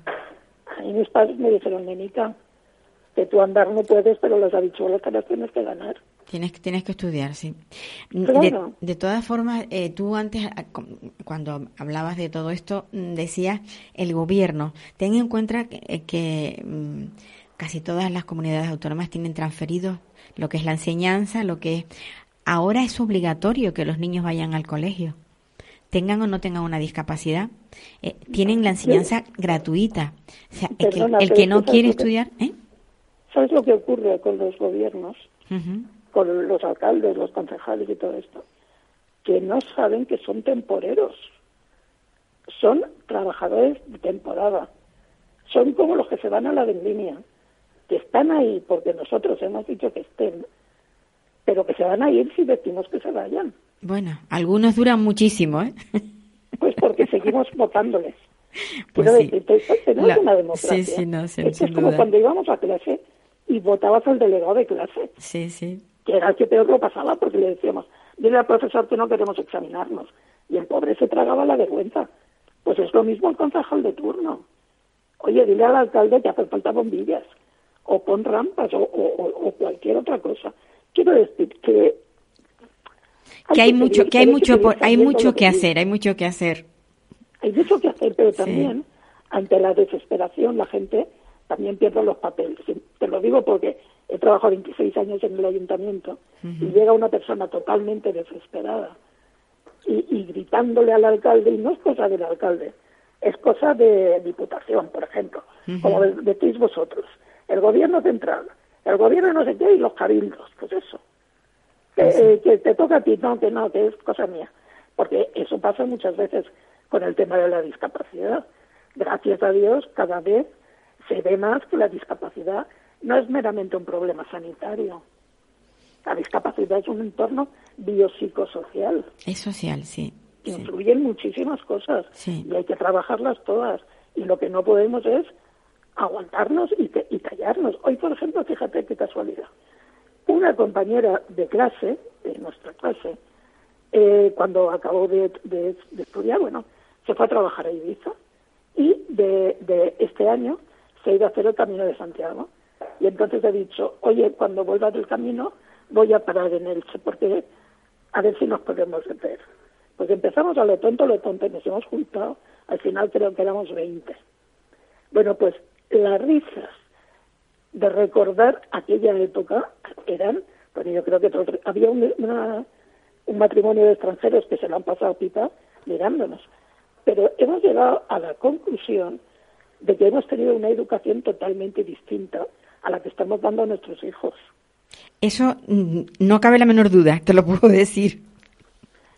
A mí mis padres me dijeron, nenica, que tú andar no puedes, pero las habichuelas te las tienes que ganar. Tienes, que- tienes que estudiar, sí. Mm, Claro. De, de todas formas, eh, tú antes, ah, cuando hablabas de todo esto, mm, decías el gobierno. Ten en cuenta que, eh, que, mm, casi todas las comunidades autónomas tienen transferido lo que es la enseñanza, lo que es... Ahora es obligatorio que los niños vayan al colegio. Tengan o no tengan una discapacidad, eh, tienen la enseñanza gratuita. O sea, el que, el no quiere estudiar, ¿eh? ¿Sabes lo que ocurre con los gobiernos? Ujú. Con los alcaldes, los concejales y todo esto, que no saben que son temporeros, son trabajadores de temporada, son como los que se van a la vendimia, que están ahí porque nosotros hemos dicho que estén, pero que se van a ir si decimos que se vayan. Bueno, algunos duran muchísimo, ¿eh? Pues porque seguimos votándoles. Pues Quiero sí. decirte, esto esto no La- es una democracia. sí, sí, no, sin- esto sin es como cuando íbamos a clase y votabas al delegado de clase, Sí, sí. Que era el que peor lo pasaba porque le decíamos, dile al profesor que no queremos examinarnos. Y el pobre se tragaba la vergüenza. Pues es lo mismo el concejal de turno. Oye, dile al alcalde que hace falta bombillas, o pon rampas, o, o- o- o cualquier otra cosa. Quiero decir que... Que hay mucho, seguir- que hay mucho, por- hay mucho que hacer, hay mucho que hacer. Hay mucho que hacer, pero Sí. también ante la desesperación la gente también pierde los papeles. Te lo digo porque he trabajado 26 años en el ayuntamiento y llega una persona totalmente desesperada y, y gritándole al alcalde, y no es cosa del alcalde, es cosa de diputación, por ejemplo, como de- decís vosotros, el gobierno central, el gobierno no sé qué y los cabildos, pues eso. Que, eh, que te toca a ti, no, que no, que es cosa mía. Porque eso pasa muchas veces con el tema de la discapacidad. Gracias a Dios, cada vez se ve más que la discapacidad no es meramente un problema sanitario. La discapacidad es un entorno biopsicosocial. Es social, sí. sí. Influyen muchísimas cosas Sí. y hay que trabajarlas todas. Y lo que no podemos es aguantarnos y, te- y callarnos. Hoy, por ejemplo, fíjate qué casualidad. Una compañera de clase, de nuestra clase, eh, cuando acabó de, de- de estudiar, bueno, se fue a trabajar a Ibiza y de, de este año ha ido a hacer el Camino de Santiago. Y entonces he dicho, oye, cuando vuelva del camino voy a parar en Elche porque a ver si nos podemos meter. Pues empezamos a lo tonto, lo tonto, y nos hemos juntado, al final creo que éramos 20. Bueno, pues las risas de recordar aquella época eran, porque yo creo que todos- había un, una- un matrimonio de extranjeros que se lo han pasado pipa mirándonos. Pero hemos llegado a la conclusión de que hemos tenido una educación totalmente distinta a la que estamos dando a nuestros hijos. Eso mm, no cabe la menor duda, te lo puedo decir.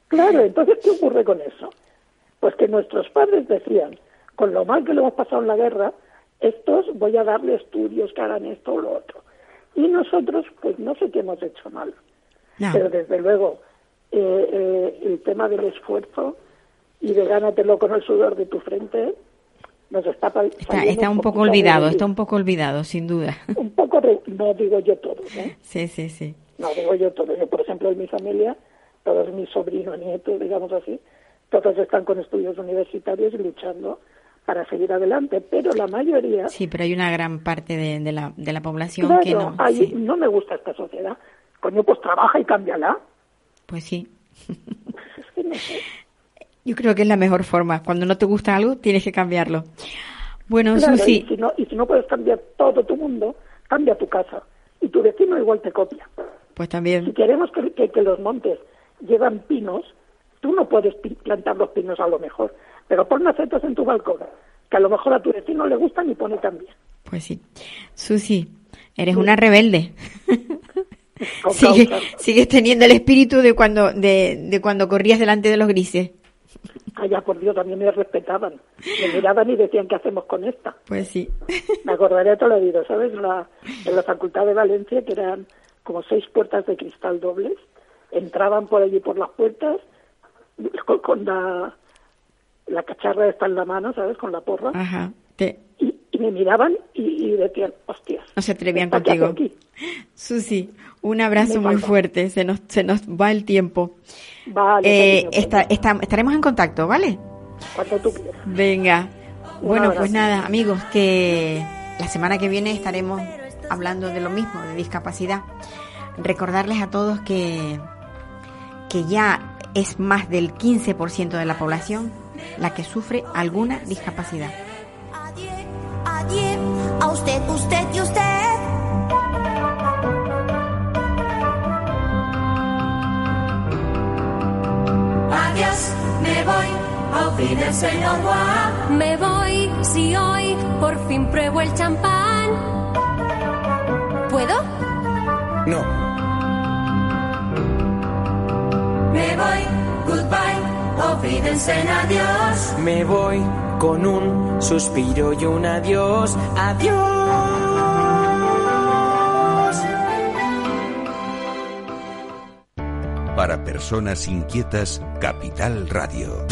Claro, entonces, ¿qué ocurre con eso? Pues que nuestros padres decían, con lo mal que lo hemos pasado en la guerra, estos voy a darle estudios que hagan esto o lo otro. Y nosotros, pues no sé qué hemos hecho mal. No. Pero desde luego, eh, eh, el tema del esfuerzo y de gánatelo con el sudor de tu frente, nos está Está, está un poco poquito olvidado, está un poco olvidado, sin duda. un poco de- no digo yo todo, ¿eh? Sí, sí, sí. No digo yo todo. Yo, por ejemplo, en mi familia, todos mis sobrinos, nietos, digamos así, todos están con estudios universitarios y luchando para seguir adelante. Pero la mayoría, Sí, pero hay una gran parte de, de la, de la población claro, que no. hay- sí. no me gusta esta sociedad. Coño, pues trabaja y cámbiala. Pues sí. Es que no sé. Yo creo que es la mejor forma. Cuando no te gusta algo, tienes que cambiarlo. Bueno, Claro, Susi, y, si no, y si no puedes cambiar todo tu mundo, cambia tu casa. Y tu vecino igual te copia. pues Si también. queremos que, que- que los montes llevan pinos, tú no puedes plantar los pinos a lo mejor, pero pon macetas en tu balcón, que a lo mejor a tu vecino le gustan y pone también. Pues sí. Susi, eres una rebelde. Sigue- sigues teniendo el espíritu de cuando, de, de cuando corrías delante de los grises. Allá por Dios, también me respetaban. Me miraban y decían, ¿qué hacemos con esta? Pues sí. Me acordaré toda la vida, ¿sabes? La, en la Facultad de Valencia, que eran como seis puertas de cristal dobles, entraban por allí por las puertas con, con la, la cacharra esta en la mano, ¿sabes? Con la porra. Ajá. Te- Y, y me miraban y, y decían, hostias. no se atrevían ¿esta qué hace contigo. Susi, un abrazo Muy fuerte. Se nos, se nos va el tiempo. Vale, Eh, pues, esta- esta- estaremos en contacto, ¿vale? cuando tú quieras. Venga. Un Bueno, abrazo. pues nada, amigos, que la semana que viene estaremos hablando de lo mismo, de discapacidad. Recordarles a todos que, que ya es más del 15% de la población la que sufre alguna discapacidad a usted, usted y usted. Adiós, me voy, a Fidense Me voy, si hoy por fin pruebo el champán. ¿Puedo? No. Me voy, goodbye en adiós. Me voy con un suspiro y un adiós, adiós. Para personas inquietas, Capital Radio.